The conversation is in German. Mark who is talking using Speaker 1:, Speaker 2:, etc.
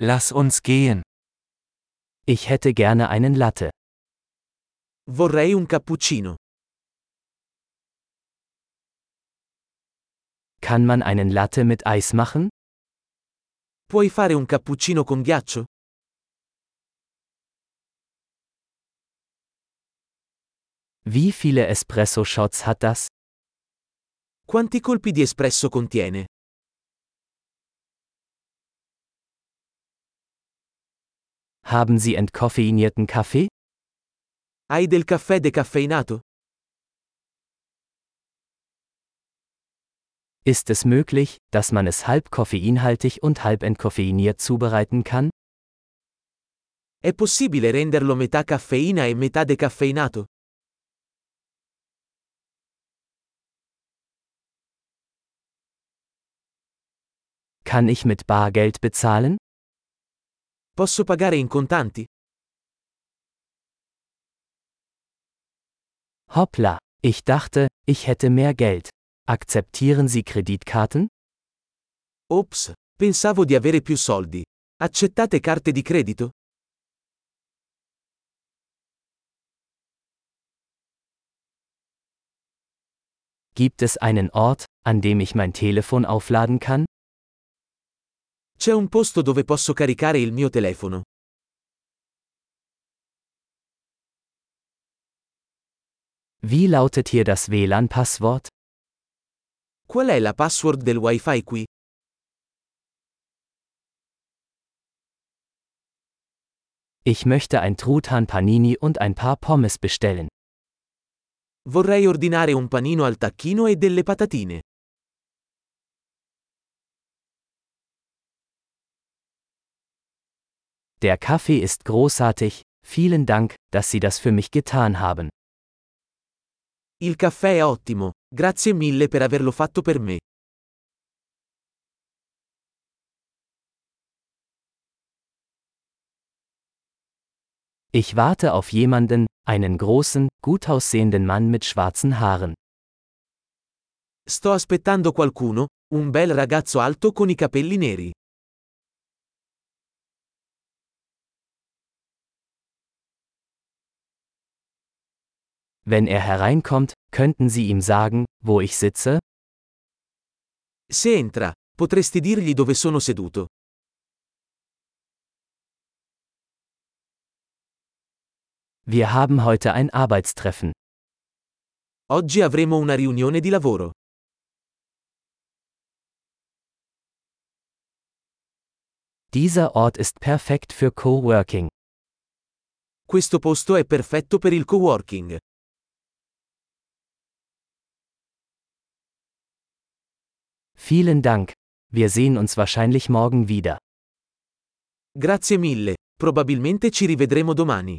Speaker 1: Lass uns gehen.
Speaker 2: Ich hätte gerne einen Latte.
Speaker 3: Vorrei un cappuccino.
Speaker 2: Kann man einen Latte mit Eis machen?
Speaker 3: Puoi fare un cappuccino con ghiaccio?
Speaker 2: Wie viele Espresso-Shots hat das?
Speaker 3: Quanti colpi di espresso contiene?
Speaker 2: Haben Sie entkoffeinierten Kaffee?
Speaker 3: Hai del caffè decaffeinato?
Speaker 2: Ist es möglich, dass man es halb koffeinhaltig und halb entkoffeiniert zubereiten kann?
Speaker 3: È possibile renderlo metà caffeina e metà decaffeinato?
Speaker 2: Kann ich mit Bargeld bezahlen?
Speaker 3: Posso pagare in contanti?
Speaker 2: Hoppla, ich dachte, ich hätte mehr Geld. Akzeptieren Sie Kreditkarten?
Speaker 3: Ops, pensavo di avere più soldi. Accettate carte di credito?
Speaker 2: Gibt es einen Ort, an dem ich mein Telefon aufladen kann?
Speaker 3: C'è un posto dove posso caricare il mio telefono.
Speaker 2: Wie lautet hier das WLAN-Passwort?
Speaker 3: Qual è la password del wifi qui?
Speaker 2: Ich möchte ein Truthahn Panini und ein paar Pommes bestellen.
Speaker 3: Vorrei ordinare un panino al tacchino e delle patatine.
Speaker 2: Der Kaffee ist großartig, vielen Dank, dass Sie das für mich getan haben.
Speaker 3: Il caffè è ottimo, grazie mille per averlo fatto per me.
Speaker 2: Ich warte auf jemanden, einen großen, gut aussehenden Mann mit schwarzen Haaren.
Speaker 3: Sto aspettando qualcuno, un bel ragazzo alto con i capelli neri.
Speaker 2: Wenn er hereinkommt, könnten Sie ihm sagen, wo ich sitze?
Speaker 3: Se entra, potresti dirgli dove sono seduto.
Speaker 2: Wir haben heute ein Arbeitstreffen.
Speaker 3: Oggi avremo una riunione di lavoro.
Speaker 2: Dieser Ort ist perfekt für Coworking.
Speaker 3: Questo posto è perfetto per il coworking.
Speaker 2: Vielen Dank. Wir sehen uns wahrscheinlich morgen wieder.
Speaker 3: Grazie mille, probabilmente ci rivedremo domani.